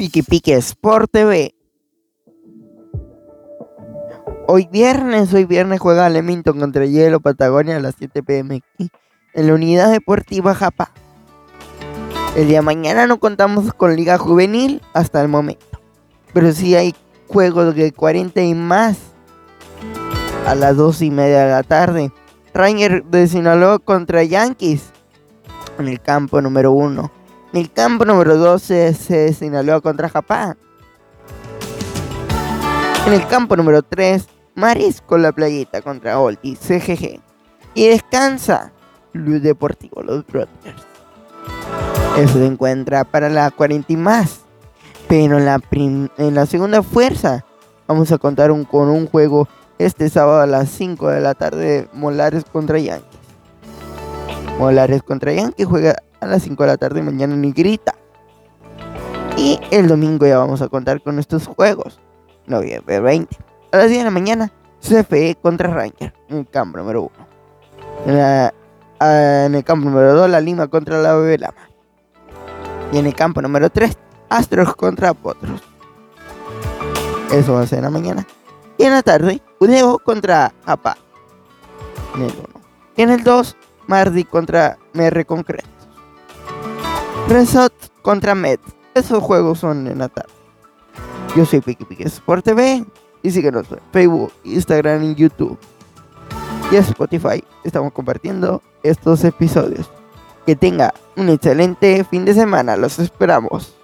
Piqui Pique Sport TV. Hoy viernes, hoy viernes juega Leamington contra Hielo Patagonia a las 7 pm en la unidad deportiva Japa. El día de mañana no contamos con Liga Juvenil hasta el momento. Pero sí hay juegos de 40 y más a las 2 y media de la tarde. Ranger de Sinaloa contra Yankees en el campo número 1. En el campo número 12 es Sinaloa contra Japán. En el campo número 3, Maris con la playita contra Oldie, CGG. Y descansa Luz Deportivo, los Brothers. Eso se encuentra para la 40 y más. Pero en la, en la segunda fuerza vamos a contar con un juego este sábado a las 5 de la tarde, Molares contra Yankees. Molares contra Yankees juega a las 5 de la tarde mañana en Grita. Y el domingo ya vamos a contar con estos juegos. Noviembre 20. A las 10 de la mañana, CFE contra Ranger en el campo número 1. En, el campo número 2, la Lima contra la Bebe Lama. Y en el campo número 3, Astros contra Potros. Eso va a ser en la mañana. Y en la tarde, Udeo contra Japa. En el 1. Y en el 2, Mardi contra MR Concretos. Resort contra Met. Esos juegos son en la. Yo soy Piki Piki Sport TV. Y síguenos en Facebook, Instagram y YouTube. Y en Spotify estamos compartiendo estos episodios. Que tenga un excelente fin de semana. Los esperamos.